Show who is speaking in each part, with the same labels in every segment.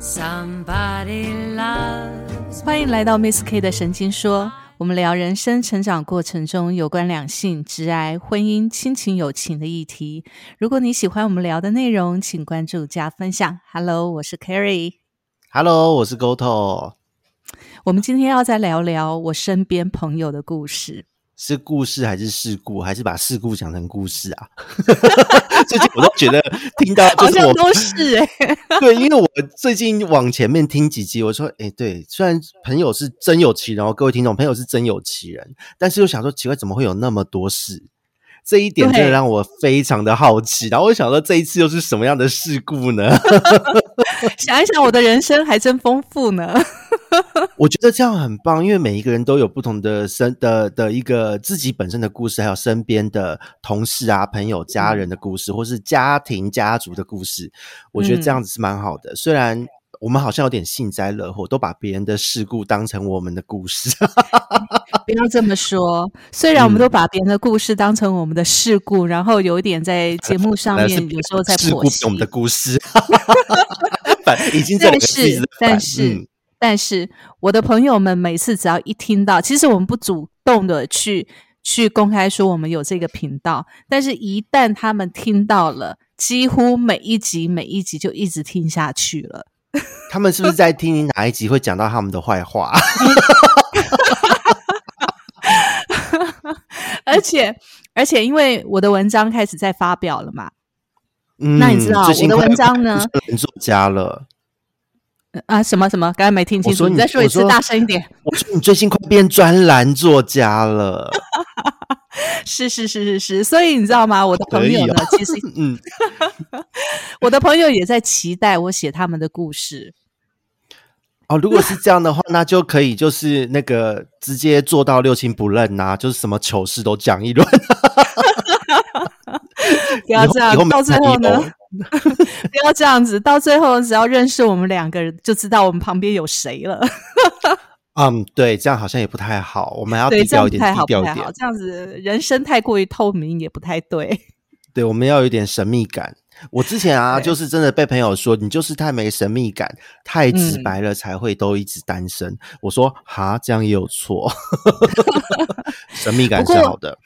Speaker 1: Somebody loves
Speaker 2: 欢迎来到 Miss K 的神经说，我们聊人生成长过程中有关两性、直爱、婚姻、亲情、友情的议题。如果你喜欢我们聊的内容，请关注加分享。Hello，我是 Carrie。
Speaker 3: Hello，我是 Goto，
Speaker 2: 我们今天要再聊聊我身边朋友的故事。
Speaker 3: 是故事还是事故，还是把事故讲成故事啊？最近我都觉得听到
Speaker 2: 好
Speaker 3: 就是我
Speaker 2: 像都是哎、
Speaker 3: 对，因为我最近往前面听几集，我说，哎，对，虽然朋友是真有其人哦，各位听众，朋友是真有其人，但是又想说，奇怪，怎么会有那么多事？这一点真的
Speaker 2: 对
Speaker 3: 让我非常的好奇。然后我想说，这一次又是什么样的事故呢？
Speaker 2: 想一想，我的人生还真丰富呢。
Speaker 3: 我觉得这样很棒，因为每一个人都有不同的身的的一个自己本身的故事，还有身边的同事啊、朋友、家人的故事，或是家庭家族的故事。我觉得这样子是蛮好的。虽然我们好像有点幸灾乐祸，都把别人的事故当成我们的故事。
Speaker 2: 不要这么说，虽然我们都把别人的故事当成我们的事故，然后有一点在节目上面有时候在
Speaker 3: 事故
Speaker 2: 剖析
Speaker 3: 我们的故事，反已经
Speaker 2: 但是
Speaker 3: 在，
Speaker 2: 但
Speaker 3: 反
Speaker 2: 是，
Speaker 3: 嗯
Speaker 2: 但是，我的朋友们每次只要一听到，其实我们不主动的去去公开说我们有这个频道，但是一旦他们听到了，几乎每一集每一集就一直听下去了。
Speaker 3: 他们是不是在听你哪一集会讲到他们的坏话？
Speaker 2: 而且，而且，因为我的文章开始在发表了嘛，
Speaker 3: 嗯，
Speaker 2: 那你知道我的文章呢
Speaker 3: 作家了。
Speaker 2: 呃啊，什么什么，刚才没听清楚，
Speaker 3: 你
Speaker 2: 你再说一次，大声一点。
Speaker 3: 我说你最近快变专栏作家了，
Speaker 2: 是是是是是，所以你知道吗？我的朋友呢，其实
Speaker 3: 嗯，
Speaker 2: 我的朋友也在期待我写他们的故事。
Speaker 3: 哦，如果是这样的话，那就可以就是那个直接做到六亲不认呐、就是什么糗事都讲一轮。
Speaker 2: 不要这样到最后呢，不要这样子，到最后只要认识我们两个人，就知道我们旁边有谁了。
Speaker 3: 嗯，对，这样好像也不太好，我们要
Speaker 2: 对，
Speaker 3: 低调一点，低调一点。
Speaker 2: 这样子人生太过于透明也不太对。
Speaker 3: 对，我们要有一点神秘感。我之前啊，就是真的被朋友说你就是太没神秘感，太直
Speaker 2: 嗯
Speaker 3: 白了才会都一直单身。我说哈，这样也有错，神秘感是好的。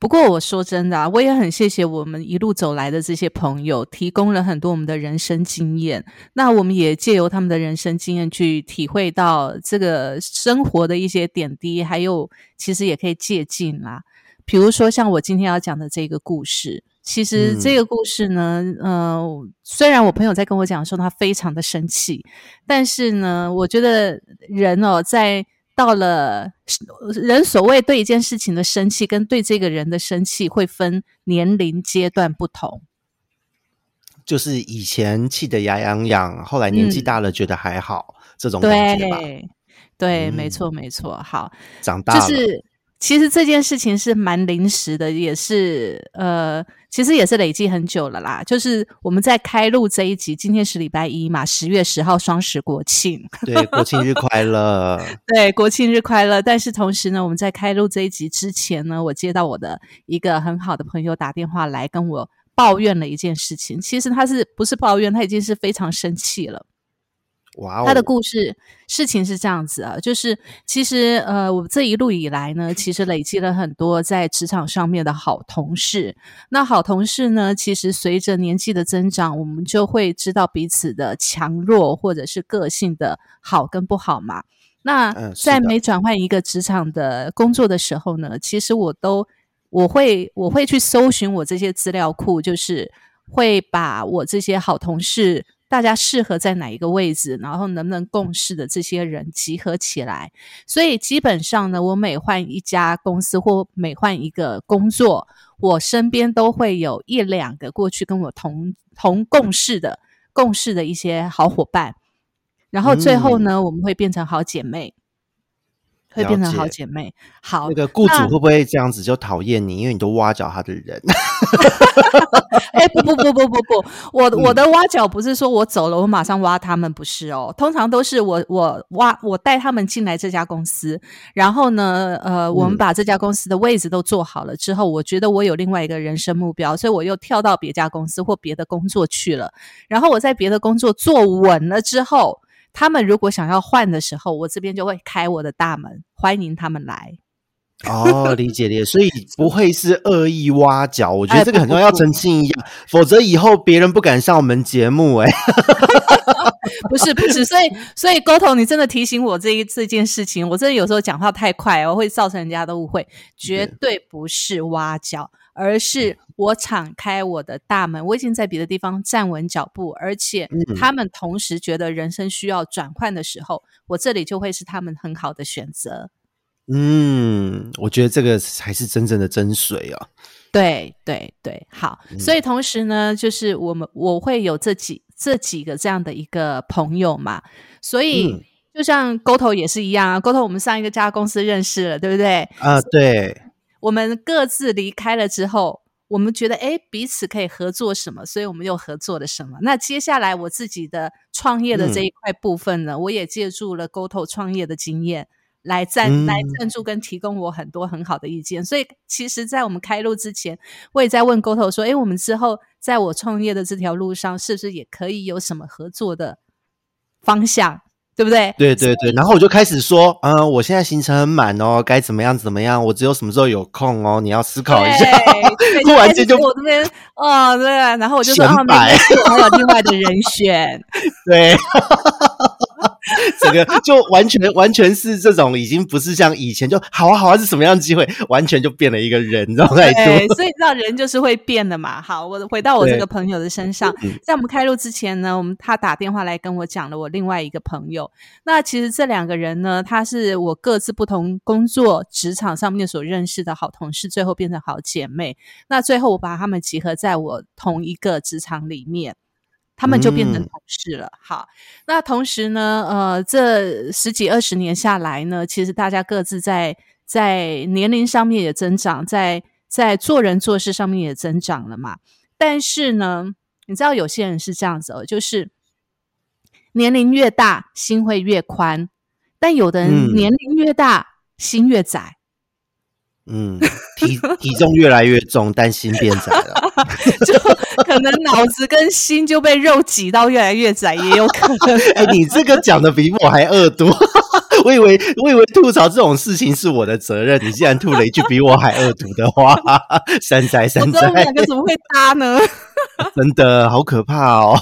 Speaker 2: 不过我说真的啊，我也很谢谢我们一路走来的这些朋友，提供了很多我们的人生经验。那我们也借由他们的人生经验去体会到这个生活的一些点滴，还有其实也可以借鉴啦。比如说像我今天要讲的这个故事，其实
Speaker 3: 嗯
Speaker 2: 这个故事呢，呃，虽然我朋友在跟我讲说他非常的生气，但是呢，我觉得人哦，在到了人所谓对一件事情的生气，跟对这个人的生气会分年龄阶段不同。
Speaker 3: 就是以前气得牙痒痒，后来年纪
Speaker 2: 嗯
Speaker 3: 大了觉得还好，这种感觉吧。
Speaker 2: 对，对，没
Speaker 3: 嗯
Speaker 2: 错，没错。好，
Speaker 3: 长大了，
Speaker 2: 就是其实这件事情是蛮临时的，也是呃，其实也是累积很久了啦。就是我们在开录这一集，今天是礼拜一嘛，十月十号双十国庆，
Speaker 3: 对，国庆日快乐。
Speaker 2: 对，国庆日快乐！但是同时呢，我们在开录这一集之前呢，我接到我的一个很好的朋友打电话来跟我抱怨了一件事情。其实他是不是抱怨？他已经是非常生气了。
Speaker 3: 哇哦，
Speaker 2: 他的故事事情是这样子啊，就是其实呃，我这一路以来呢，其实累积了很多在职场上面的好同事。那好同事呢，其实随着年纪的增长，我们就会知道彼此的强弱或者是个性的好跟不好嘛。那在每转换一个职场的工作的时候呢，其实我都我会我会去搜寻我这些资料库，就是会把我这些好同事大家适合在哪一个位置，然后能不能共事的这些人集合起来。所以基本上呢，我每换一家公司或每换一个工作，我身边都会有一两个过去跟我同同共事的共事的一些好伙伴。然后最后呢，我们会变成好姐妹。会变成好姐妹。好
Speaker 3: 那，个雇主
Speaker 2: 那
Speaker 3: 会不会这样子就讨厌你？因为你都挖角他的人。
Speaker 2: 哎、不不不不不不，我
Speaker 3: 嗯
Speaker 2: 我的挖角不是说我走了，我马上挖他们，不是哦。通常都是我我挖我带他们进来这家公司，然后呢，呃，我们
Speaker 3: 嗯
Speaker 2: 把这家公司的位置都做好了之后，我觉得我有另外一个人生目标，所以我又跳到别家公司或别的工作去了。然后我在别的工作做稳了之后，他们如果想要换的时候，我这边就会开我的大门，欢迎他们来。
Speaker 3: 哦，理解理解，所以 不会是恶意挖角，我觉得
Speaker 2: 哎
Speaker 3: 这个很重要要澄清一下，否则以后别人不敢上我们节目、哎，
Speaker 2: 不是不是，所以所以沟通，你真的提醒我这一这件事情，我真的有时候讲话太快我，会造成人家的误会，绝对不是挖角，而是我敞开我的大门，我已经在别的地方站稳脚步，而且
Speaker 3: 嗯
Speaker 2: 他们同时觉得人生需要转换的时候，我这里就会是他们很好的选择。
Speaker 3: 嗯，我觉得这个才是真正的真水啊。
Speaker 2: 对对对，好，所以同时呢，就是我们我会有这几这几个这样的一个朋友嘛，所以、
Speaker 3: 嗯
Speaker 2: 就像沟头也是一样啊，沟头我们上一个家公司认识了，对不对？
Speaker 3: 啊，对，
Speaker 2: 我们各自离开了之后，我们觉得哎彼此可以合作什么，所以我们又合作了什么。那接下来我自己的创业的这一块部分呢，我也借助了 GoTo 创业的经验。来赞
Speaker 3: 嗯
Speaker 2: 来赞助跟提供我很多很好的意见，所以其实，在我们开路之前，我也在问 GoTo 说：“哎，我们之后在我创业的这条路上，是不是也可以有什么合作的方向？对不对？”
Speaker 3: 对对对，然后我就开始说，嗯、我现在行程很满哦，该怎么样怎么样，我只有什么时候有空哦，你要思考一下。
Speaker 2: 对，
Speaker 3: 突然间就
Speaker 2: 我这边哦，对啊，然后我就说哦，没
Speaker 3: 显摆
Speaker 2: 关系，我还有另外的人选。
Speaker 3: 对，整个就完全完全是这种，已经不是像以前就好啊好啊是什么样的机会，完全就变了一个人，然后态
Speaker 2: 对，
Speaker 3: 度。
Speaker 2: 所以你知道人就是会变的嘛。好，我回到我这个朋友的身上，
Speaker 3: 嗯
Speaker 2: 在我们开录之前呢，我们他打电话来跟我讲了我另外一个朋友。那其实这两个人呢，他是我各自不同工作职场上面所认识的好同事，最后变成好姐妹。那最后我把他们集合在我同一个职场里面。他们就变成
Speaker 3: 嗯
Speaker 2: 同事了。好，那同时呢，呃，这十几二十年下来呢，其实大家各自在在年龄上面也增长，在在做人做事上面也增长了嘛。但是呢，你知道有些人是这样子哦，就是年龄越大，心会越宽；但有的人
Speaker 3: 嗯
Speaker 2: 年龄越大，心越窄。
Speaker 3: 嗯，体体重越来越重，但心变窄了。
Speaker 2: 就可能脑子跟心就被肉挤到越来越窄，也有可能。
Speaker 3: 哎、你这个讲的比我还恶毒。我以为我以为吐槽这种事情是我的责任，你竟然吐了一句比我还恶毒的话，山寨山
Speaker 2: 觉得我们
Speaker 3: 寨
Speaker 2: 两，个怎么会搭呢？
Speaker 3: 真的好可怕哦。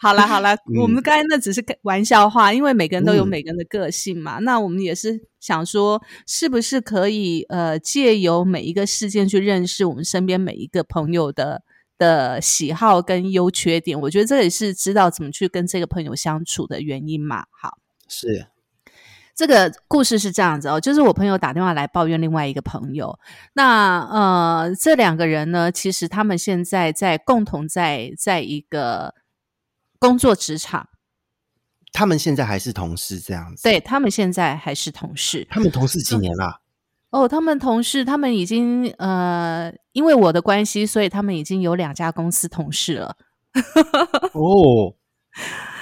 Speaker 2: 好 啦好啦，
Speaker 3: 嗯
Speaker 2: 我们刚才那只是个玩笑话，因为每个人都有
Speaker 3: 嗯
Speaker 2: 每个人的个性嘛。那我们也是想说，是不是可以呃，借由每一个事件去认识我们身边每一个朋友的的喜好跟优缺点？我觉得这也是知道怎么去跟这个朋友相处的原因嘛。好。
Speaker 3: 是，
Speaker 2: 这个故事是这样子哦，就是我朋友打电话来抱怨另外一个朋友，那呃，这两个人呢，其实他们现在在共同在在一个工作职场，
Speaker 3: 他们现在还是同事这样子。，
Speaker 2: 对他们现在还是同事
Speaker 3: 他们同事几年啦？
Speaker 2: 哦，他们同事他们已经呃，因为我的关系，所以他们已经有两家公司同事了，
Speaker 3: 哦，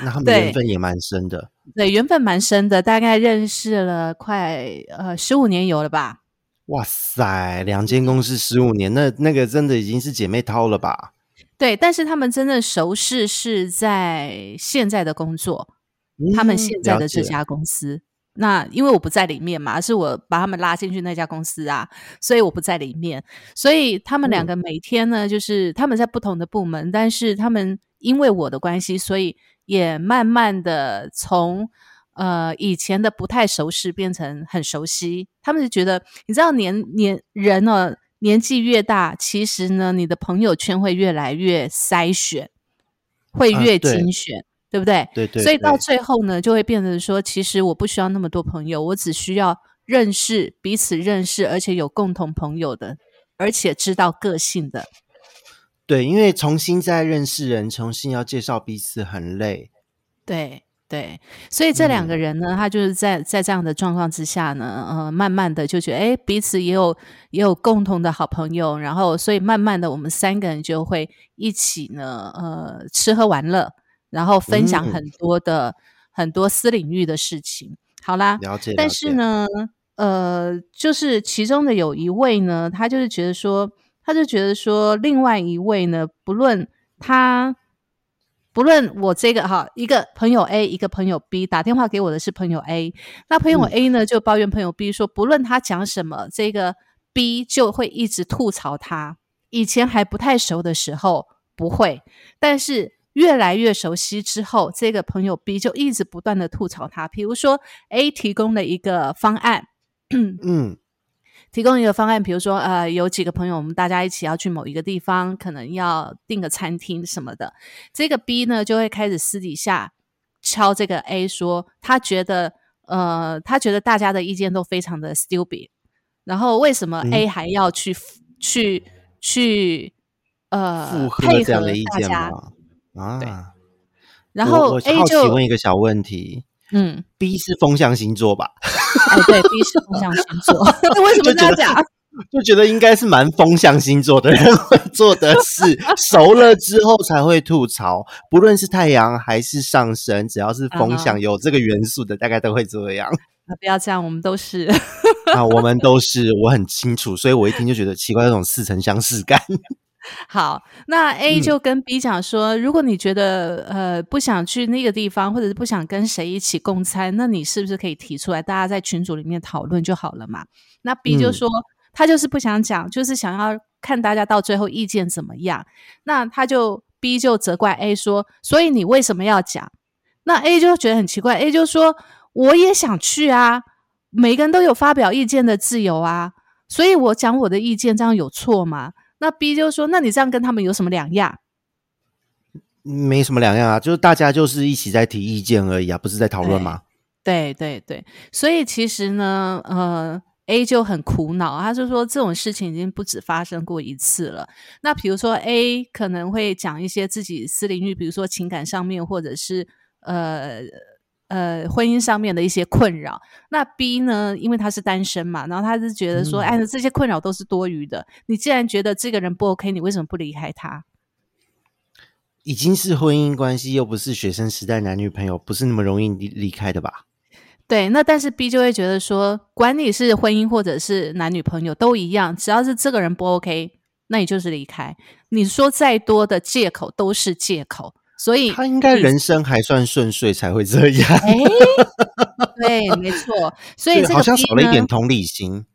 Speaker 3: 那他们缘分也蛮深的。
Speaker 2: 对，缘分蛮深的，大概认识了快呃十五年有了吧。
Speaker 3: 哇塞，两间公司十五年，那那个真的已经是姐妹淘了吧？
Speaker 2: 对，但是他们真正熟识是在现在的工作，他们
Speaker 3: 嗯
Speaker 2: 现在的这家公司。那因为我不在里面嘛，是我把他们拉进去那家公司啊，所以我不在里面。所以他们两
Speaker 3: 嗯
Speaker 2: 个每天呢，就是他们在不同的部门，但是他们因为我的关系，所以也慢慢的从呃以前的不太熟识变成很熟悉。他们就觉得，你知道年年人呢、年纪越大，其实呢，你的朋友圈会越来越筛选，会越
Speaker 3: 啊对
Speaker 2: 精选，对不对？
Speaker 3: 对对
Speaker 2: 所以到最后呢，就会变成说，其实我不需要那么多朋友，我只需要认识彼此认识，而且有共同朋友的，而且知道个性的。
Speaker 3: 对，因为重新再认识人，重新要介绍彼此很累。
Speaker 2: 对对，所以这两
Speaker 3: 嗯
Speaker 2: 个人呢，他就是在在这样的状况之下呢，呃，慢慢的就觉得，哎，彼此也有也有共同的好朋友，然后所以慢慢的，我们三个人就会一起呢，呃，吃喝玩乐，然后分享
Speaker 3: 嗯
Speaker 2: 很多的、很多私领域的事情。好啦，
Speaker 3: 了解。
Speaker 2: 但
Speaker 3: 了解，
Speaker 2: 是呢，呃，就是其中的有一位呢，他就是觉得说，他就觉得说，另外一位呢，不论他，不论我这个哈，一个朋友 A，一个朋友 B 打电话给我的是朋友 A，那朋友
Speaker 3: 嗯
Speaker 2: A 呢就抱怨朋友 B 说，不论他讲什么，这个 B 就会一直吐槽他。以前还不太熟的时候不会，但是越来越熟悉之后，这个朋友 B 就一直不断的吐槽他。比如说 A 提供了一个方案，
Speaker 3: 嗯
Speaker 2: 提供一个方案，比如说呃，有几个朋友，我们大家一起要去某一个地方，可能要订个餐厅什么的。这个 B 呢，就会开始私底下敲这个 A 说，他觉得呃，他觉得大家的意见都非常的 stupid，然后为什么
Speaker 3: 嗯
Speaker 2: A 还要去、去去呃
Speaker 3: 附和
Speaker 2: 配合
Speaker 3: 这样的意？见吗？
Speaker 2: 对
Speaker 3: 啊，
Speaker 2: 然后 A 就
Speaker 3: 问一个小问题
Speaker 2: 嗯
Speaker 3: ，：B 是风象星座吧？
Speaker 2: 哎 对，B 是风象星座，为什么这样讲？
Speaker 3: 就觉得应该是蛮风象星座的人会做的事，熟了之后才会吐槽。不论是太阳还是上升，只要是风象
Speaker 2: 嗯
Speaker 3: 有这个元素的，大概都会这样。
Speaker 2: 啊不要这样，我们都是。
Speaker 3: 啊，我们都是，我很清楚，所以我一听就觉得奇怪，那种似曾相识感。
Speaker 2: 好，那 A
Speaker 3: 嗯
Speaker 2: 就跟 B 讲说，如果你觉得呃不想去那个地方，或者是不想跟谁一起共餐，那你是不是可以提出来，大家在群组里面讨论就好了嘛？那 B 就
Speaker 3: 嗯
Speaker 2: 说、他就是不想讲，就是想要看大家到最后意见怎么样。那他就 B 就责怪 A 说，所以你为什么要讲？那 A 就觉得很奇怪，A 就说我也想去啊，每个人都有发表意见的自由啊，所以我讲我的意见，这样有错吗？那 B 就说：“那你这样跟他们有什么两样
Speaker 3: 没什么两样啊，就是大家就是一起在提意见而已啊，不是在讨论吗？？”
Speaker 2: 对对对，所以其实呢，呃，A 就很苦恼，他就说这种事情已经不止发生过一次了。那比如说 A 可能会讲一些自己私领域，比如说情感上面，或者是呃。呃，婚姻上面的一些困扰，那 B 呢？因为他是单身嘛，然后他是觉得说，
Speaker 3: 嗯
Speaker 2: 哎，这些困扰都是多余的。你既然觉得这个人不 OK，你为什么不离开他？
Speaker 3: 已经是婚姻关系，又不是学生时代男女朋友，不是那么容易离离开的吧？
Speaker 2: 对，那但是 B 就会觉得说，管你是婚姻或者是男女朋友都一样，只要是这个人不 OK，那你就是离开。你说再多的借口都是借口，所以
Speaker 3: 他应该人生还算顺遂才会这样，
Speaker 2: 哎，对，没错。所以这个
Speaker 3: 对好像少了一点，同理心。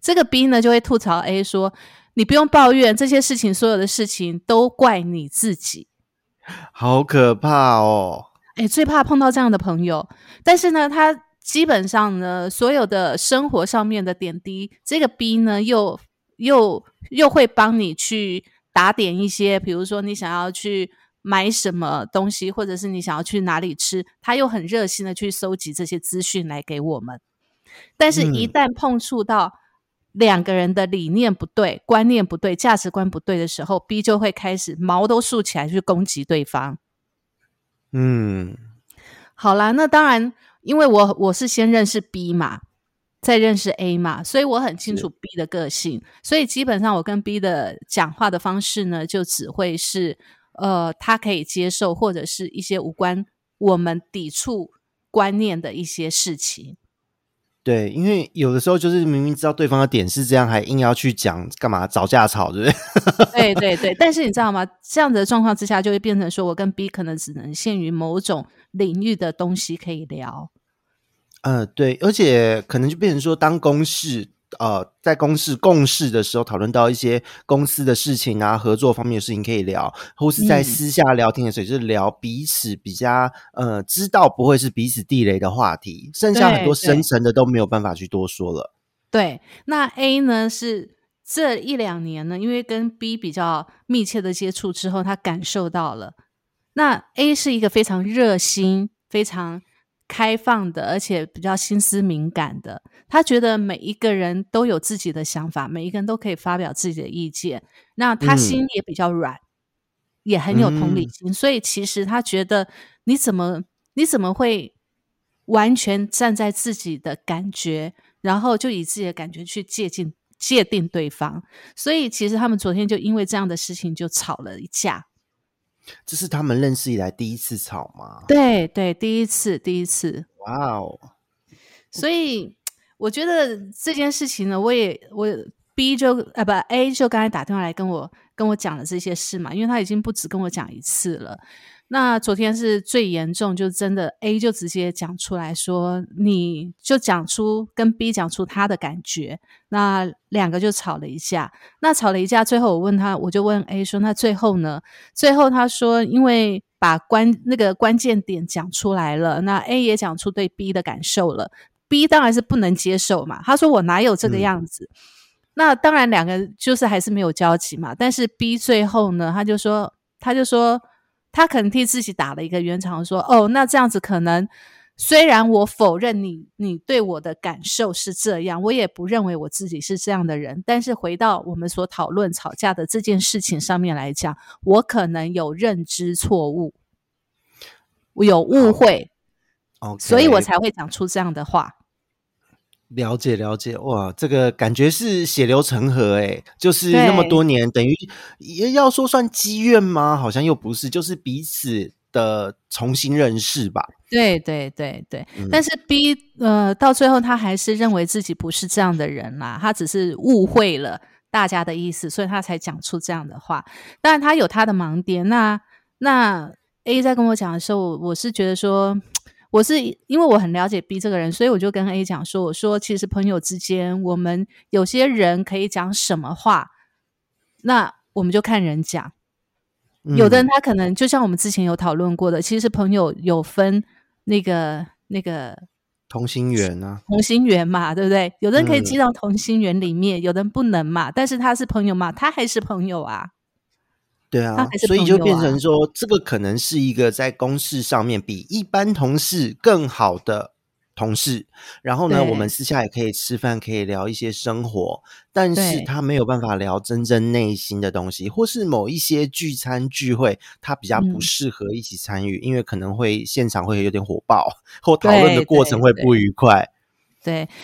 Speaker 2: 这个 B 呢就会吐槽 A 说，你不用抱怨这些事情，所有的事情都怪你自己。
Speaker 3: 好可怕哦！
Speaker 2: 哎，最怕碰到这样的朋友。但是呢，他基本上呢，所有的生活上面的点滴，这个 B 呢，又又又会帮你去打点一些，比如说你想要去买什么东西，或者是你想要去哪里吃，他又很热心的去收集这些资讯来给我们。但是，一
Speaker 3: 嗯
Speaker 2: 旦碰触到两个人的理念不对、观念不对、价值观不对的时候，B 就会开始毛都竖起来去攻击对方。
Speaker 3: 嗯，
Speaker 2: 好啦，那当然，因为我我是先认识 B 嘛，再认识 A 嘛，所以我很清楚 B 的个性，所以基本上我跟 B 的讲话的方式呢，就只会是呃，他可以接受，或者是一些无关我们抵触观念的一些事情。
Speaker 3: 对，因为有的时候就是明明知道对方的点是这样，还硬要去讲干嘛找架吵，对不对？
Speaker 2: 对对对，但是你知道吗？这样子的状况之下，就会变成说我跟 B 可能只能限于某种领域的东西可以聊。
Speaker 3: 呃，对，而且可能就变成说，当公事呃在公事共事的时候，讨论到一些公司的事情啊、合作方面的事情可以聊，或是在
Speaker 2: 嗯
Speaker 3: 私下聊天的时候，就是聊彼此比较呃知道不会是彼此地雷的话题，剩下很多深层的都没有办法去多说了。
Speaker 2: 对，那 A 呢是这一两年呢，因为跟 B 比较密切的接触之后，他感受到了。那 A 是一个非常热心、非常开放的，而且比较心思敏感的。他觉得每一个人都有自己的想法，每一个人都可以发表自己的意见。那他
Speaker 3: 嗯
Speaker 2: 心也比较软，也很有同理
Speaker 3: 嗯
Speaker 2: 心，所以其实他觉得你怎么你怎么会完全站在自己的感觉，然后就以自己的感觉去界定界定对方？所以其实他们昨天就因为这样的事情就吵了一架。
Speaker 3: 这是他们认识以来第一次吵吗？
Speaker 2: 对对，第一次，第一次。
Speaker 3: 哇哦！
Speaker 2: 所以我觉得这件事情呢，我也我 B 就啊不 A 就刚才打电话来跟我跟我讲了这些事嘛，因为他已经不止跟我讲一次了。那昨天是最严重，就真的 A 就直接讲出来说，你就讲出跟 B 讲出他的感觉，那两个就吵了一架。那吵了一架，最后我问他，我就问 A 说，那最后呢？最后他说，因为把关那个关键点讲出来了，那 A 也讲出对 B 的感受了，B 当然是不能接受嘛。他说我哪有这个样子？那当然两个就是还是没有交集嘛。但是 B 最后呢，他就说，他就说。他可能替自己打了一个圆场，说：“哦，那这样子可能，虽然我否认你，你对我的感受是这样，我也不认为我自己是这样的人。但是回到我们所讨论吵架的这件事情上面来讲，我可能有认知错误，我有误会，
Speaker 3: 哦，
Speaker 2: 所以我才会讲出这样的话。”
Speaker 3: 了解了解，哇，这个感觉是血流成河哎，就是那么多年，等于也要说算积怨吗？好像又不是，就是彼此的重新认识吧。
Speaker 2: 对对对对，但是 B 呃，到最后他还是认为自己不是这样的人啦，他只是误会了大家的意思，所以他才讲出这样的话。当然他有他的盲点，那那 A 在跟我讲的时候，我是觉得说。我是因为我很了解 B 这个人，所以我就跟 A 讲说：“我说其实朋友之间，我们有些人可以讲什么话，那我们就看人讲。有的人他可能就像我们之前有讨论过的，其实朋友有分那个那个
Speaker 3: 同心圆啊，
Speaker 2: 同心圆嘛，对不对？有的人可以进到同心圆里面，有的人不能嘛。但是他是朋友嘛，他还是朋友啊。”
Speaker 3: 对啊，所以就变成说，这个可能是一个在公事上面比一般同事更好的同事。然后呢，我们私下也可以吃饭，可以聊一些生活，但是他没有办法聊真正内心的东西，或是某一些聚餐聚会，他比较不适合一起参与，因为可能会现场会有点火爆，或讨论的过程会不愉快。
Speaker 2: 对，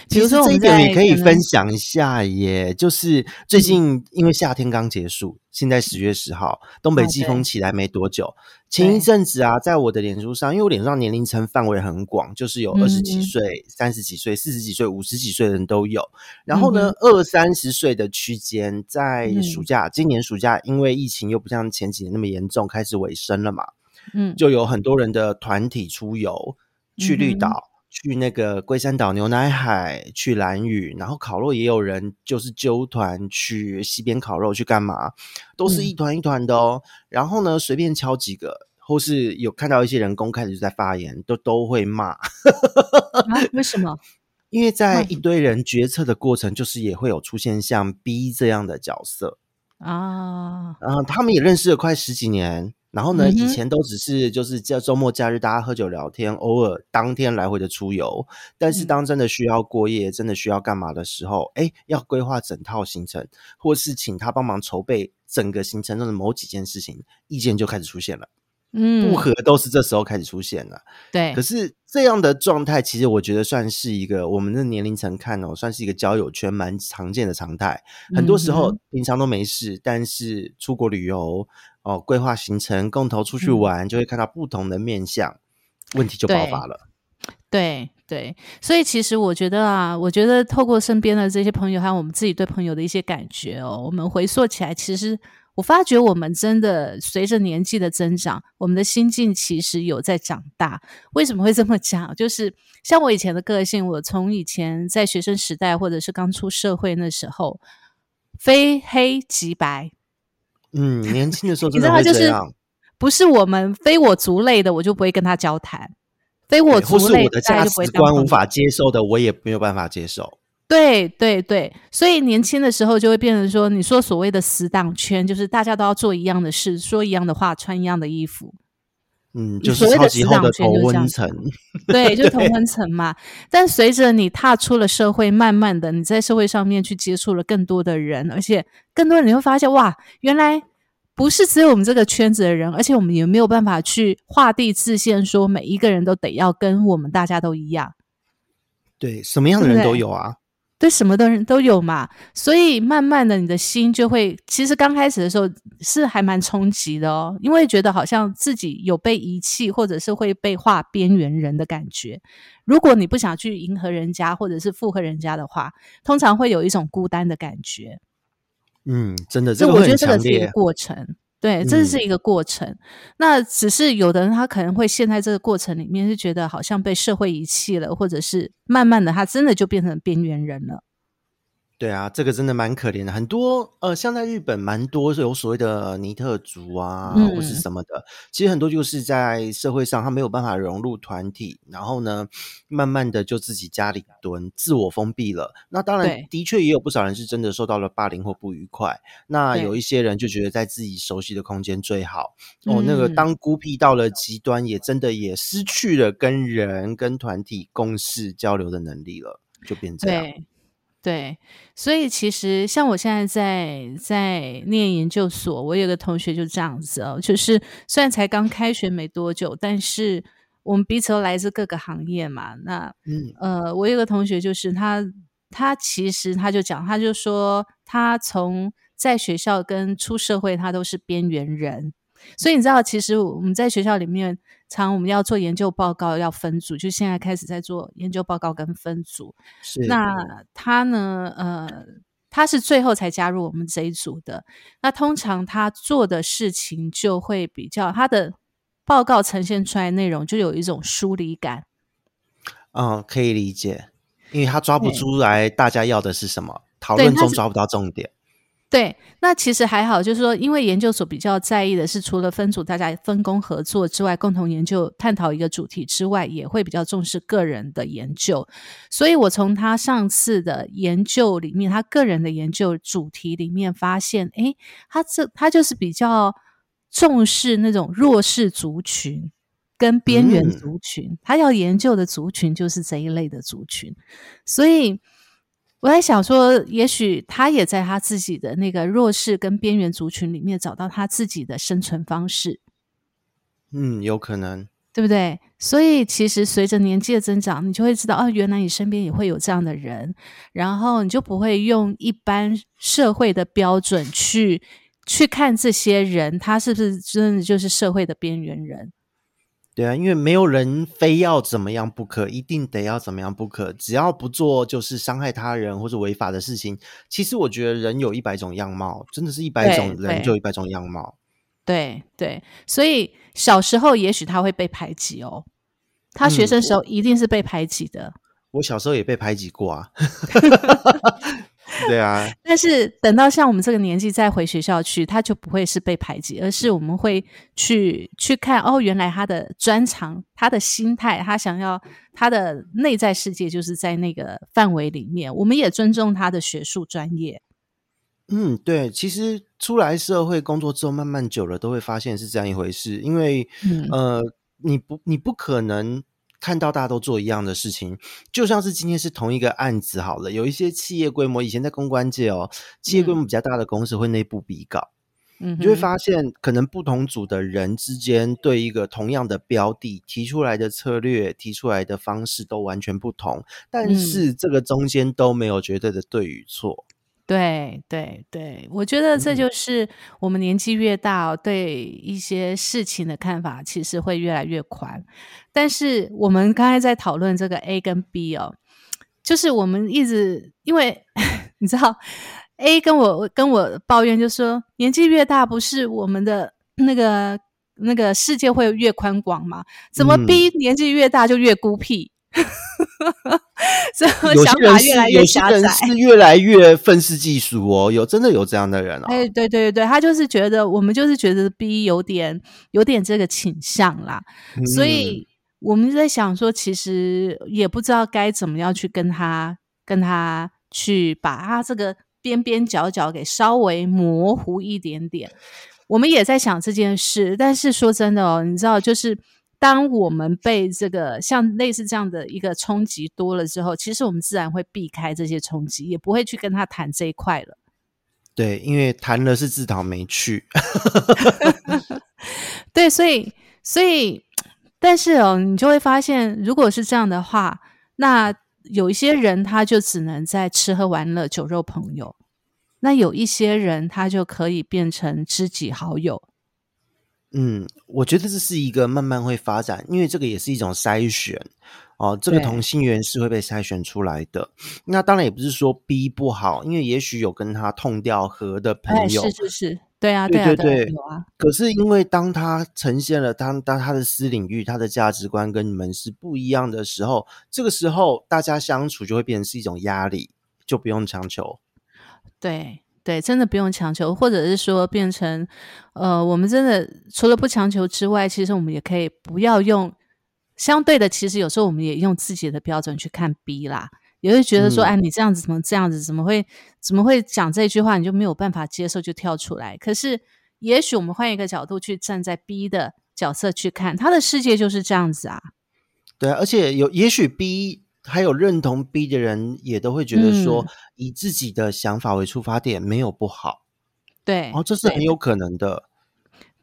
Speaker 3: 其实这一点你可以分享一下耶。就是最近因为夏天刚结束，现在十月十号，东北季风起来没多久。前一阵子啊，在我的脸书上，因为我脸书上年龄层范围很广，就是有二十几岁、三十几岁、四十几岁、五十几岁的人都有。然后呢，二三十岁的区间，在暑假，今年暑假因为疫情又不像前几年那么严重，开始尾声了嘛，嗯，就有很多人的团体出游去绿岛。去那个龟山岛、牛奶海，去蓝屿，然后烤肉也有人就是揪团去西边烤肉，去干嘛？都是一团一团的哦。然后呢，随便敲几个，或是有看到一些人公开的就在发言，都都会骂。
Speaker 2: 为什么？
Speaker 3: 因为在一堆人决策的过程，就是也会有出现像 B 这样的角色啊。然后他们也认识了快十几年。然后呢？以前都只是就是在周末假日大家喝酒聊天，偶尔当天来回的出游。但是当真的需要过夜，真的需要干嘛的时候，哎，要规划整套行程，或是请他帮忙筹备整个行程中的某几件事情，意见就开始出现了。嗯，不合都是这时候开始出现了。
Speaker 2: 对，
Speaker 3: 可是这样的状态，其实我觉得算是一个我们的年龄层看哦，算是一个交友圈蛮常见的常态。很多时候平常都没事，但是出国旅游哦，规划行程，共同出去玩，就会看到不同的面相，问题就爆发了。
Speaker 2: 对对，所以其实我觉得啊，我觉得透过身边的这些朋友，还有我们自己对朋友的一些感觉哦，我们回溯起来，其实。我发觉我们真的随着年纪的增长，我们的心境其实有在长大。为什么会这么讲？就是像我以前的个性，我从以前在学生时代，或者是刚出社会那时候，非黑即白。
Speaker 3: 嗯，年轻的时候 真的会这样。
Speaker 2: 不是我们非我族类的，我就不会跟他交谈；非我族类
Speaker 3: 的价值观无法接受的，我也没有办法接受。
Speaker 2: 对对对，所以年轻的时候就会变成说，你说所谓的死党圈，就是大家都要做一样的事，说一样的话，穿一样的衣服。
Speaker 3: 嗯，就是超级厚的同温层。
Speaker 2: 对，就同温层嘛。但随着你踏出了社会，慢慢的你在社会上面去接触了更多的人，而且更多人你会发现，哇，原来不是只有我们这个圈子的人，而且我们也没有办法去画地自限，说每一个人都得要跟我们大家都一样。
Speaker 3: 对，什么样的人都有啊。
Speaker 2: 对，什么的人都有嘛，所以慢慢的，你的心就会，其实刚开始的时候是还蛮冲击的哦，因为觉得好像自己有被遗弃，或者是会被划边缘人的感觉。如果你不想去迎合人家，或者是附和人家的话，通常会有一种孤单的感觉。
Speaker 3: 嗯，真的，这个
Speaker 2: 我觉得这
Speaker 3: 个
Speaker 2: 是一个过程。对，这是一个过程。那只是有的人他可能会陷在这个过程里面，是觉得好像被社会遗弃了，或者是慢慢的他真的就变成边缘人了。
Speaker 3: 对啊，这个真的蛮可怜的。很多呃，像在日本，蛮多是有所谓的尼特族啊，或是什么的。其实很多就是在社会上，他没有办法融入团体，然后呢，慢慢的就自己家里蹲，自我封闭了。那当然，的确也有不少人是真的受到了霸凌或不愉快。那有一些人就觉得在自己熟悉的空间最好。哦，那个当孤僻到了极端，也真的也失去了跟人跟团体共事交流的能力了，就变这样。
Speaker 2: 对，所以其实像我现在在在念研究所，我有个同学就这样子哦，就是虽然才刚开学没多久，但是我们彼此都来自各个行业嘛。那嗯呃，我有个同学就是他，他其实他就讲，他就说他从在学校跟出社会，他都是边缘人。所以你知道，其实我们在学校里面。常我们要做研究报告，要分组，就现在开始在做研究报告跟分组。
Speaker 3: 是
Speaker 2: 那他呢？呃，他是最后才加入我们这一组的。那通常他做的事情就会比较，他的报告呈现出来内容就有一种疏离感。
Speaker 3: 嗯，可以理解，因为他抓不出来大家要的是什么，讨论中抓不到重点。
Speaker 2: 对，那其实还好，就是说，因为研究所比较在意的是，除了分组大家分工合作之外，共同研究探讨一个主题之外，也会比较重视个人的研究。所以我从他上次的研究里面，他个人的研究主题里面发现，诶，他这他就是比较重视那种弱势族群跟边缘族群，他要研究的族群就是这一类的族群，所以。我在想说，也许他也在他自己的那个弱势跟边缘族群里面找到他自己的生存方式。
Speaker 3: 嗯，有可能，
Speaker 2: 对不对？所以其实随着年纪的增长，你就会知道，哦，原来你身边也会有这样的人，然后你就不会用一般社会的标准去去看这些人，他是不是真的就是社会的边缘人。
Speaker 3: 对啊，因为没有人非要怎么样不可，一定得要怎么样不可。只要不做就是伤害他人或者违法的事情。其实我觉得人有一百种样貌，真的是一百种人就一百种样貌。
Speaker 2: 对对，所以小时候也许他会被排挤哦，他学生时候一定是被排挤的。
Speaker 3: 我小时候也被排挤过啊。对啊，
Speaker 2: 但是等到像我们这个年纪再回学校去，他就不会是被排挤，而是我们会去去看哦，原来他的专长、他的心态、他想要他的内在世界就是在那个范围里面。我们也尊重他的学术专业。
Speaker 3: 嗯，对，其实出来社会工作之后，慢慢久了都会发现是这样一回事，因为呃，你不你不可能。看到大家都做一样的事情，就像是今天是同一个案子好了。有一些企业规模，以前在公关界哦，企业规模比较大的公司会内部比稿，嗯，你就会发现可能不同组的人之间对一个同样的标的提出来的策略、提出来的方式都完全不同，但是这个中间都没有绝对的对与错。
Speaker 2: 对对对，我觉得这就是我们年纪越大，对一些事情的看法其实会越来越宽。但是我们刚才在讨论这个 A 跟 B 哦，就是我们一直因为 你知道 A 跟我跟我抱怨，就说年纪越大，不是我们的那个那个世界会越宽广吗？怎么 B 年纪越大就越孤僻？这想法越来越狭窄，
Speaker 3: 是越来越愤世嫉俗哦。有真的有这样的人哦。
Speaker 2: 哎，对对对对，他就是觉得我们就是觉得 B 有点有点这个倾向啦，所以我们在想说，其实也不知道该怎么样去跟他跟他去把他这个边边角角给稍微模糊一点点。我们也在想这件事，但是说真的哦，你知道就是。当我们被这个像类似这样的一个冲击多了之后，其实我们自然会避开这些冲击，也不会去跟他谈这一块了。
Speaker 3: 对，因为谈了是自讨没趣。
Speaker 2: 对，所以所以，但是哦，你就会发现，如果是这样的话，那有一些人他就只能在吃喝玩乐、酒肉朋友；那有一些人他就可以变成知己好友。
Speaker 3: 嗯，我觉得这是一个慢慢会发展，因为这个也是一种筛选。哦，这个同心圆是会被筛选出来的。那当然也不是说 B 不好，因为也许有跟他痛掉合的朋
Speaker 2: 哎，
Speaker 3: 友，
Speaker 2: 是是是，对啊，啊，
Speaker 3: 对对
Speaker 2: 对有啊，
Speaker 3: 可是因为当他呈现了当当他的私领域、他的价值观跟你们是不一样的时候，这个时候大家相处就会变成是一种压力，就不用强求。
Speaker 2: 对对，真的不用强求，或者是说变成，呃，我们真的除了不强求之外，其实我们也可以不要用相对的，其实有时候我们也用自己的标准去看 B 啦，也会觉得说，
Speaker 3: 嗯
Speaker 2: 哎，你这样子怎么这样子，怎么会怎么会讲这句话，你就没有办法接受，就跳出来。可是，也许我们换一个角度去站在 B 的角色去看，他的世界就是这样子啊。
Speaker 3: 对啊，而且有也许 B 还有认同 B 的人，也都会觉得说，
Speaker 2: 嗯
Speaker 3: 以自己的想法为出发点没有不好，
Speaker 2: 对，
Speaker 3: 哦，这是很有可能的。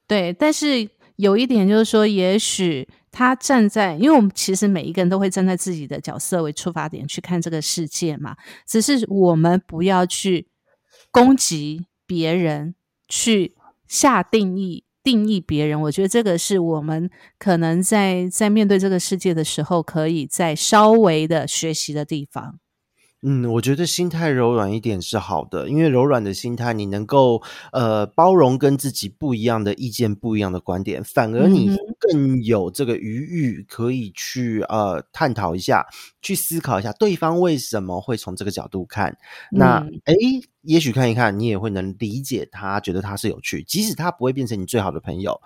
Speaker 2: 对，但是有一点就是说，也许他站在，因为我们其实每一个人都会站在自己的角色为出发点去看这个世界嘛，只是我们不要去攻击别人，去下定义。定义别人，我觉得这个是我们可能在在面对这个世界的时候，可以再稍微的学习的地方。
Speaker 3: 嗯，我觉得心态柔软一点是好的，因为柔软的心态，你能够呃包容跟自己不一样的意见、不一样的观点，反而你
Speaker 2: 嗯
Speaker 3: 更有这个余裕可以去呃探讨一下，去思考一下对方为什么会从这个角度看。那
Speaker 2: 嗯
Speaker 3: 诶，也许看一看，你也会能理解他，觉得他是有趣，即使他不会变成你最好的朋友，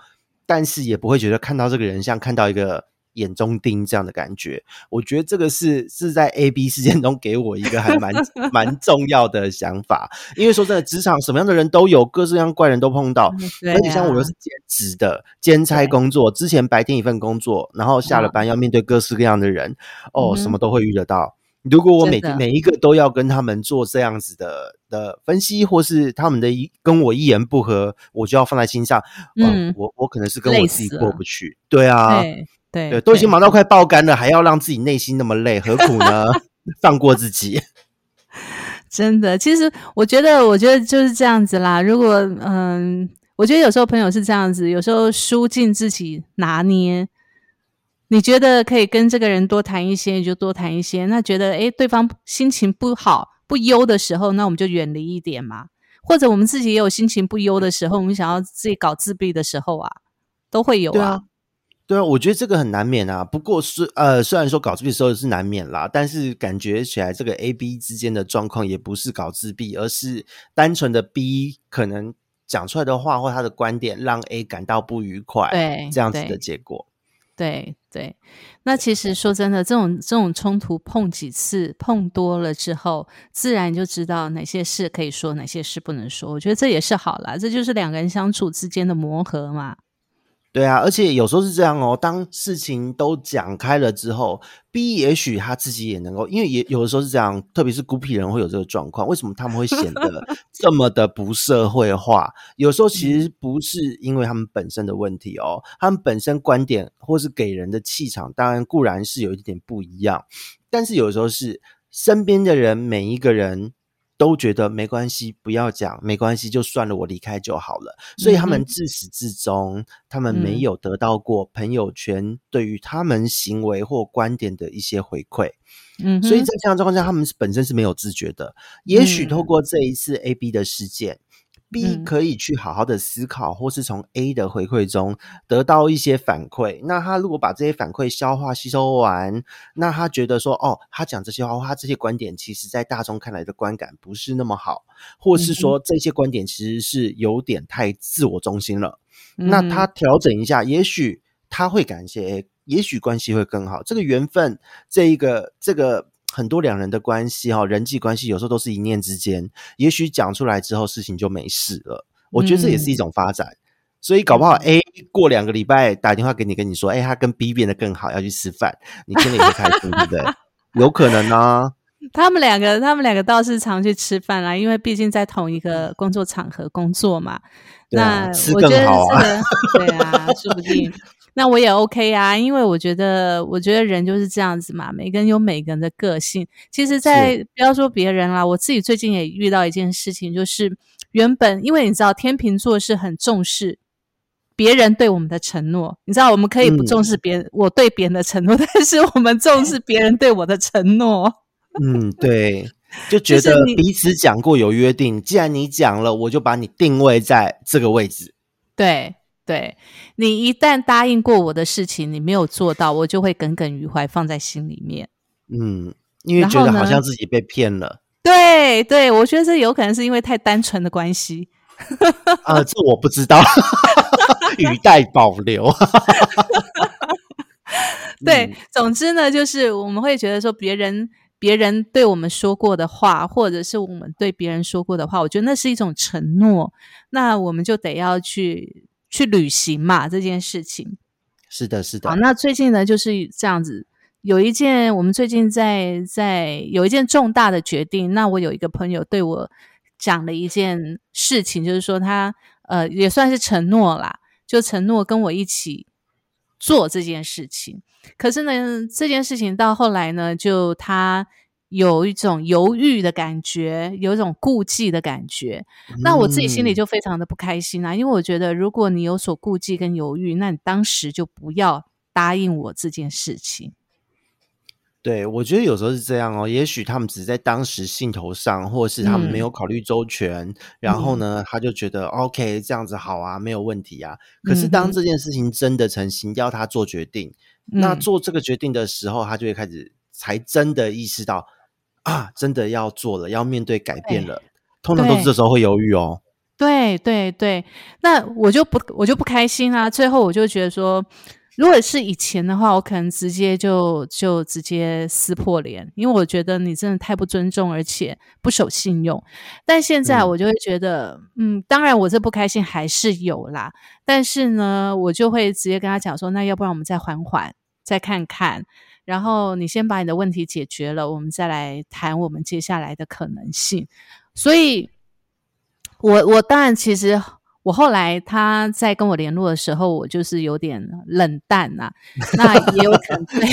Speaker 3: 但是也不会觉得看到这个人像看到一个。眼中钉这样的感觉，我觉得这个是是在 A B 事件中给我一个还蛮 蛮重要的想法。因为说真的，职场什么样的人都有，各式各样怪人都碰到。
Speaker 2: 对
Speaker 3: 而且像我又
Speaker 2: 啊。
Speaker 3: 是兼职的兼差工作，之前白天一份工作，然后下了班要面对各式各样的人，哦，什么都会遇得到。如果我每每一个都要跟他们做这样子的的分析，或是他们的一跟我一言不合，我就要放在心上，嗯
Speaker 2: 嗯，
Speaker 3: 我我可能是跟我自己过不去，对啊，
Speaker 2: 对对
Speaker 3: 对，都已经忙到快爆肝了，还要让自己内心那么累，何苦呢？放过自己，
Speaker 2: 真的，其实我觉得，我觉得就是这样子啦。如果嗯，我觉得有时候朋友是这样子，有时候疏尽自己拿捏。你觉得可以跟这个人多谈一些，你就多谈一些。那觉得诶对方心情不好、不优的时候，那我们就远离一点嘛。或者我们自己也有心情不优的时候，我们想要自己搞自闭的时候啊，都会有
Speaker 3: 对啊。对啊，我觉得这个很难免啊。不过是呃，虽然说搞自闭的时候是难免啦，但是感觉起来这个 A、B 之间的状况也不是搞自闭，而是单纯的 B 可能讲出来的话或他的观点让 A 感到不愉快，
Speaker 2: 对
Speaker 3: 这样子的
Speaker 2: 对
Speaker 3: 结果。
Speaker 2: 对对，那其实说真的，这种这种冲突碰几次、碰多了之后，自然就知道哪些事可以说，哪些事不能说。我觉得这也是好啦，这就是两个人相处之间的磨合嘛。
Speaker 3: 对啊，而且有时候是这样哦。当事情都讲开了之后，B 也许他自己也能够，因为也有的时候是这样，特别是孤僻人会有这个状况。为什么他们会显得 这么的不社会化？有时候其实不是因为他们本身的问题哦，他们本身观点或是给人的气场，当然固然是有一点不一样，但是有时候是身边的人每一个人。都觉得没关系，不要讲，没关系，就算了，我离开就好了。所以他们自始至终，他们没
Speaker 2: 嗯
Speaker 3: 有得到过朋友圈对于他们行为或观点的一些回馈。
Speaker 2: 嗯，
Speaker 3: 所以在这样的状况下，他们是本身是没有自觉的。也许透
Speaker 2: 嗯
Speaker 3: 过这一次 A、B 的事件。B
Speaker 2: 嗯
Speaker 3: 可以去好好的思考，或是从 A 的回馈中得到一些反馈。那他如果把这些反馈消化吸收完，那他觉得说，哦，他讲这些话，他这些观点，其实在大众看来的观感不是那么好，或是说这些观点其实是有点太自我中心了。那他
Speaker 2: 嗯
Speaker 3: 调整一下，也许他会感谢 A，也许关系会更好。这个缘分，这一个这个很多两人的关系哈、人际关系有时候都是一念之间，也许讲出来之后事情就没事了。我觉得这也是一种发展。所以搞不好 A 过两个礼拜打电话给你，跟你说，哎、他跟 B 变得更好，要去吃饭，你听了也会开心，对不对？有可能啊。
Speaker 2: 他们两个，他们两个倒是常去吃饭啦，因为毕竟在同一个工作场合工作嘛。
Speaker 3: 啊
Speaker 2: 那
Speaker 3: 吃
Speaker 2: 我觉得这个，对啊，说不定。那我也 OK 啊，因为我觉得，我觉得人就是这样子嘛，每个人有每个人的个性。其实在，不要说别人啦，我自己最近也遇到一件事情，就是原本因为你知道天秤座是很重视别人对我们的承诺，你知道我们可以不
Speaker 3: 嗯
Speaker 2: 重视别人、我对别人的承诺，但是我们重视别人对我的承诺。
Speaker 3: 嗯，对，就觉得彼此讲过有约定，既然你讲了，我就把你定位在这个位置。
Speaker 2: 对对，你一旦答应过我的事情，你没有做到，我就会耿耿于怀，放在心里面。
Speaker 3: 嗯，因为觉得好像自己被骗了。
Speaker 2: 对对，我觉得这有可能是因为太单纯的关系。
Speaker 3: 啊，这我不知道，语带保留。
Speaker 2: 对，
Speaker 3: 嗯
Speaker 2: 总之呢，就是我们会觉得说别人别人对我们说过的话，或者是我们对别人说过的话，我觉得那是一种承诺，那我们就得要去去履行嘛这件事情。
Speaker 3: 是的，是的
Speaker 2: 好，，那最近呢就是这样子，有一件我们最近在在有一件重大的决定。那我有一个朋友对我讲了一件事情，就是说他呃也算是承诺啦，就承诺跟我一起做这件事情。可是呢，这件事情到后来呢，就他有一种犹豫的感觉，有一种顾忌的感觉。那我自己心里
Speaker 3: 嗯
Speaker 2: 就非常的不开心啊，因为我觉得如果你有所顾忌跟犹豫，那你当时就不要答应我这件事情。
Speaker 3: 对，我觉得有时候是这样哦。也许他们只是在当时兴头上，或者是他们没
Speaker 2: 嗯
Speaker 3: 有考虑周全，然后呢，他就觉得 OK 这样子好啊，没有问题啊。可是当这件事情真的成型，要他做决定，那
Speaker 2: 嗯
Speaker 3: 做这个决定的时候，他就会开始才真的意识到啊，真的要做了，要面对改变了。通常都是
Speaker 2: 对
Speaker 3: 这时候会犹豫哦。
Speaker 2: 对对对，那我就不我就不开心啊。最后我就觉得说，如果是以前的话，我可能直接就就直接撕破脸，因为我觉得你真的太不尊重，而且不守信用。但现在
Speaker 3: 嗯
Speaker 2: 我就会觉得，嗯当然我这不开心还是有啦，但是呢，我就会直接跟他讲说，那要不然我们再缓缓，再看看。然后你先把你的问题解决了，我们再来谈我们接下来的可能性。所以，我我当然其实我后来他在跟我联络的时候，我就是有点冷淡呐、那也有可能 对，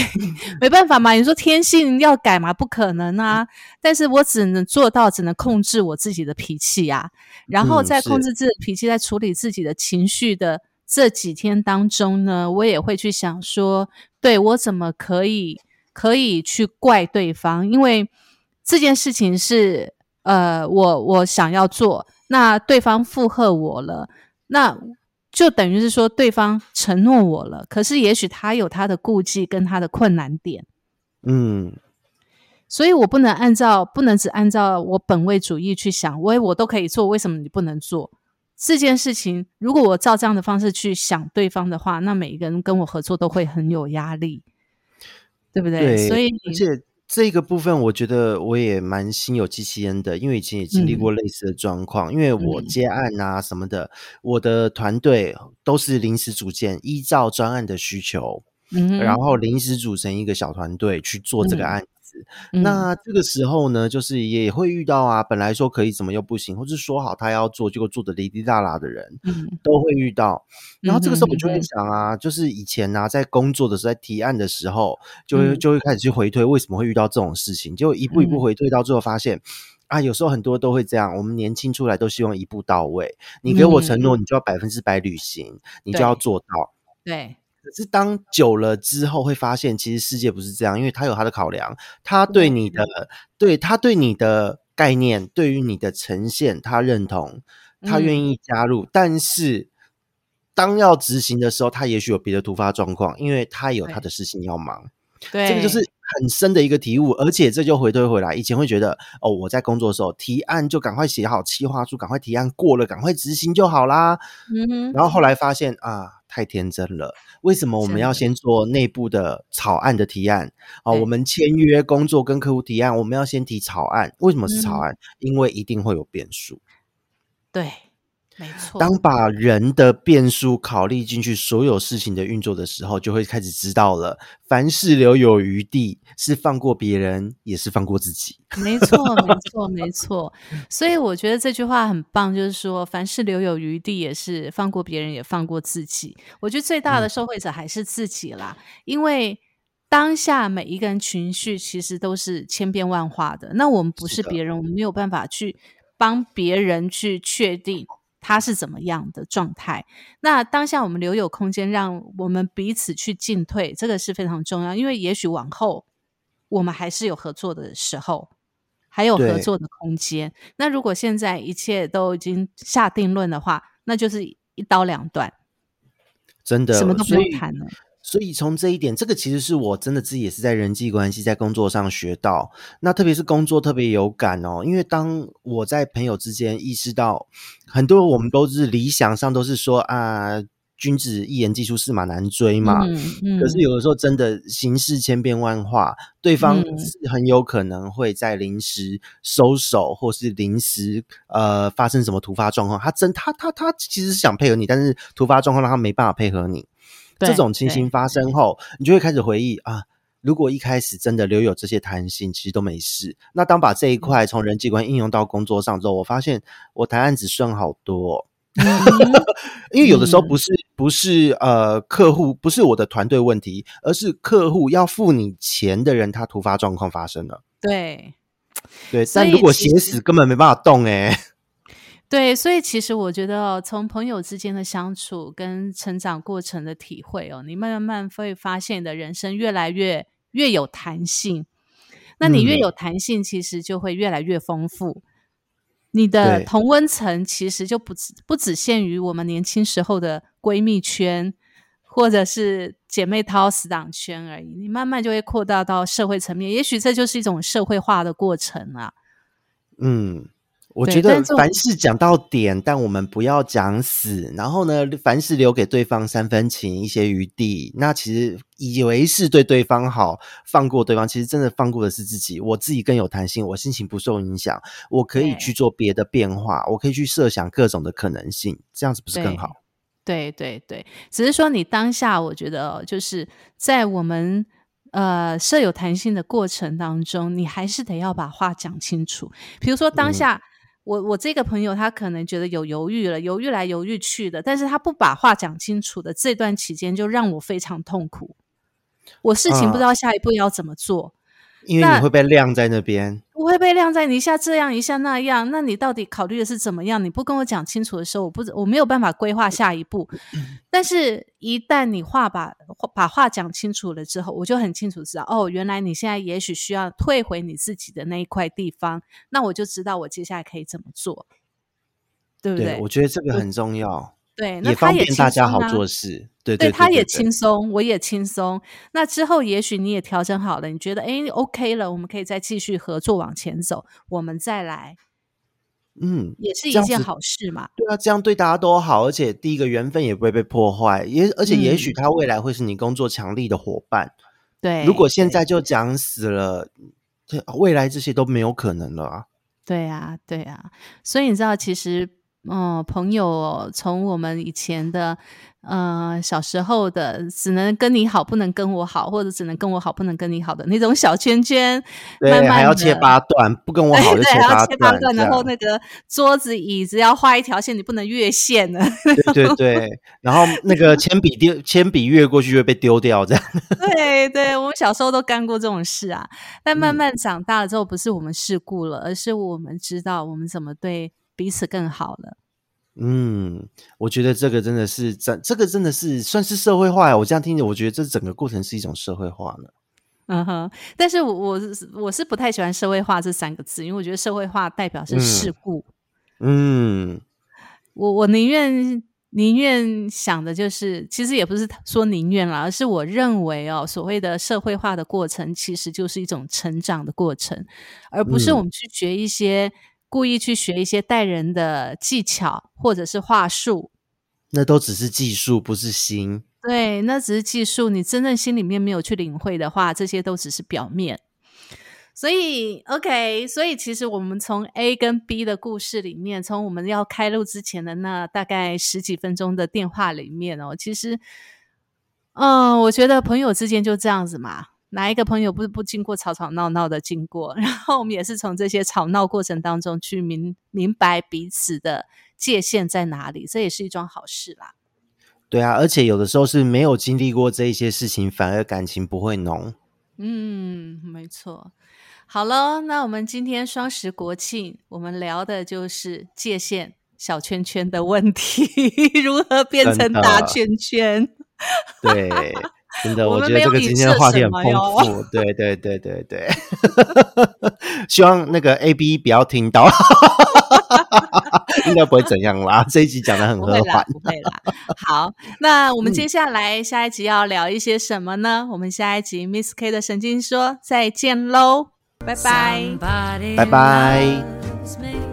Speaker 2: 没办法嘛，你说天性要改嘛，不可能啊。但是我只能做到，只能控制我自己的脾气啊，然后
Speaker 3: 嗯是
Speaker 2: 在控制自己的脾气，在处理自己的情绪的这几天当中呢，我也会去想说，对我怎么可以可以去怪对方，因为这件事情是呃，我我想要做，那对方附和我了，那就等于是说对方承诺我了，可是也许他有他的顾忌跟他的困难点，
Speaker 3: 嗯，
Speaker 2: 所以我不能按照不能只按照我本位主义去想，我我都可以做，为什么你不能做？这件事情，如果我照这样的方式去想对方的话，那每一个人跟我合作都会很有压力，对不对？
Speaker 3: 对，
Speaker 2: 所以
Speaker 3: 而且这个部分，我觉得我也蛮心有戚戚焉的，因为以前也经历过类似的状况。因为我
Speaker 2: 嗯。
Speaker 3: 接案啊什么的，我的团队都是临时组建，依照专案的需求，
Speaker 2: 嗯，
Speaker 3: 然后临时组成一个小团队去做这个
Speaker 2: 嗯。
Speaker 3: 案子。
Speaker 2: 嗯
Speaker 3: 那这个时候呢，就是也会遇到啊，本来说可以，怎么又不行，或是说好他要做，结果做的哩哩啦啦的人，
Speaker 2: 嗯
Speaker 3: 都会遇到。然后这个时候我就会想啊，就是以前呢、在工作的时候，在提案的时候，就会
Speaker 2: 嗯
Speaker 3: 就会开始去回推为什么会遇到这种事情，就一步一步
Speaker 2: 嗯
Speaker 3: 回推到最后发现。啊，有时候很多都会这样。我们年轻出来都希望一步到位，你给我承诺，你就要百分之百履行，你就要做到。
Speaker 2: 对，
Speaker 3: 可是当久了之后，会发现其实世界不是这样，因为他有他的考量，他对你的，对他对你的概念，对于你的呈现，他认同，他愿
Speaker 2: 嗯。
Speaker 3: 意加入，但是当要执行的时候，他也许有别的突发状况，因为他有他的事情要忙。
Speaker 2: 对，
Speaker 3: 这个就是。很深的一个体悟，而且这就回推回来，以前会觉得哦，我在工作的时候提案就赶快写好企划书，赶快提案过了，赶快执行就好啦。
Speaker 2: 嗯哼，
Speaker 3: 然后后。来发现啊，太天真了。为什么我们要先做内部的草案的提案？
Speaker 2: 啊，
Speaker 3: 我们签约工作跟客户提案，我们要先提草案。为什么是草
Speaker 2: 嗯
Speaker 3: 案？因为一定会有变数。
Speaker 2: 对没错。
Speaker 3: 当把人的变数考虑进去，所有事情的运作的时候，就会开始知道了，凡事留有余地，是放过别人，也是放过自己。
Speaker 2: 没错，没错，没错。所以我觉得这句话很棒，就是说，凡事留有余地，也是放过别人，也放过自己。我觉得最大的受惠者还是自己啦，因为当下每一个人情绪其实都是千变万化的。那我们不是别人，我们没有办法去帮别人去确定。他是怎么样的状态？那当下我们留有空间，让我们彼此去进退，这个是非常重要。因为也许往后我们还是有合作的时候，还有合作的空间。那如果现在一切都已经下定论的话，那就是一刀两断，
Speaker 3: 真的
Speaker 2: 什么都不用谈了。
Speaker 3: 所以从这一点，这个其实是我真的自己也是在人际关系、在工作上学到。那特别是工作特别有感哦，因为当我在朋友之间意识到，很多我们都是理想上都是说啊，君子一言既出，驷马难追嘛。嗯嗯。可是有的时候真的形势千变万化，对方是很有可能会在临时收手，或是临时呃发生什么突发状况。他真他他他其实是想配合你，但是突发状况让他没办法配合你。这种情形发生后，你就会开始回忆啊，如果一开始真的留有这些弹性，其实都没事。那当把这一块从人际关系应用到工作上之后，我发现我谈案子顺好多。因为有的时候不是不是呃客户不是我的团队问题，而是客户要付你钱的人他突发状况发生了。
Speaker 2: 对
Speaker 3: 对，但如果写死根本没办法动哎。
Speaker 2: 对，所以其实我觉得哦，从朋友之间的相处跟成长过程的体会哦，你慢慢会发现的人生越来越越有弹性。那你越有弹性，其实就会越来越丰富。你的同温层其实就不不只限于我们年轻时候的闺蜜圈，或者是姐妹淘死党圈而已。你慢慢就会扩大到社会层面，也许这就是一种社会化的过程啊。嗯。
Speaker 3: 我觉得凡事讲到点，但我们不要讲死。然后呢，凡事留给对方三分情，一些余地。那其实以为是对对方好，放过对方，其实真的放过的是自己。我自己更有弹性，我心情不受影响，我可以去做别的变化，我可以去设想各种的可能性，这样子不是更好？
Speaker 2: 对对对，只是说你当下，我觉得就是在我们呃设有弹性的过程当中，你还是得要把话讲清楚。比如说当下。我我这个朋友，他可能觉得有犹豫了，犹豫来犹豫去的，但是他不把话讲清楚的这段期间，就让我非常痛苦。我事情不知道下一步要怎么做。
Speaker 3: 因为你会被晾在那边，
Speaker 2: 我会被晾在你一下这样一下那样，那你到底考虑的是怎么样？你不跟我讲清楚的时候，我不我没有办法规划下一步。但是，一旦你话把把话讲清楚了之后，我就很清楚知道，哦，原来你现在也许需要退回你自己的那一块地方，那我就知道我接下来可以怎么做，对不对？
Speaker 3: 我觉得这个很重要。
Speaker 2: 对，那他
Speaker 3: 也方便大家好做事。对，
Speaker 2: 对，他也轻松，我也轻松。那之后，也许你也调整好了，你觉得哎，OK 了，我们可以再继续合作往前走，我们再来，
Speaker 3: 嗯，
Speaker 2: 也是一件好事嘛。
Speaker 3: 对啊，这样对大家都好，而且第一个缘分也不会被破坏，也而且也许他未来会是你工作强力的伙伴。
Speaker 2: 对，
Speaker 3: 如果现在就讲死了，未来这些都没有可能了啊。
Speaker 2: 对啊，对啊，所以你知道，其实。哦，朋友，从我们以前的，呃，小时候的，只能跟你好，不能跟我好，或者只能跟我好，不能跟你好的那种小圈圈，
Speaker 3: 对，还要切八段，不跟我好就切
Speaker 2: 八
Speaker 3: 段，
Speaker 2: 然后那个桌子椅子要画一条线，你不能越线的。
Speaker 3: 对对对，然后那个铅笔丢，铅笔越过去就会被丢掉，这样。
Speaker 2: 对对，我们小时候都干过这种事啊，但慢慢长大了之后，不是我们世故了，而是我们知道我们怎么对。彼此更好了。
Speaker 3: 嗯，我觉得这个真的是这这个真的是算是社会化呀。我这样听着，我觉得这整个过程是一种社会化呢。
Speaker 2: 嗯哼，但是我我是我是不太喜欢社会化这三个字，因为我觉得社会化代表是事故。
Speaker 3: 嗯，
Speaker 2: 我我宁愿宁愿想的就是，其实也不是说宁愿啦，而是我认为哦，所谓的社会化的过程，其实就是一种成长的过程，而不是我们去学一些。故意去学一些待人的技巧，或者是话术，
Speaker 3: 那都只是技术，不是心。
Speaker 2: 对，那只是技术。你真正心里面没有去领会的话，这些都只是表面。所以，OK，所以其实我们从 A 跟 B 的故事里面，从我们要开录之前的那大概十几分钟的电话里面哦，其实，嗯，我觉得朋友之间就这样子嘛，哪一个朋友不是不经过吵吵闹闹的经过？然后我们也是从这些吵闹过程当中去明明白彼此的界限在哪里，这也是一桩好事啦。
Speaker 3: 对啊，而且有的时候是没有经历过这一些事情，反而感情不会浓。
Speaker 2: 嗯，没错。好了，那我们今天双十国庆，我们聊的就是界限小圈圈的问题，如何变成大圈圈？
Speaker 3: 对，真的，我觉得这个今天的话题很丰富。对对对对对，希望那个 A B 不要听到，应该不会怎样啦。这一集讲的很和缓，
Speaker 2: 不会啦。好，那我们接下来下一集要聊一些什么呢？我们下一集 Miss K 的神经说再见喽。拜拜，
Speaker 3: 拜拜。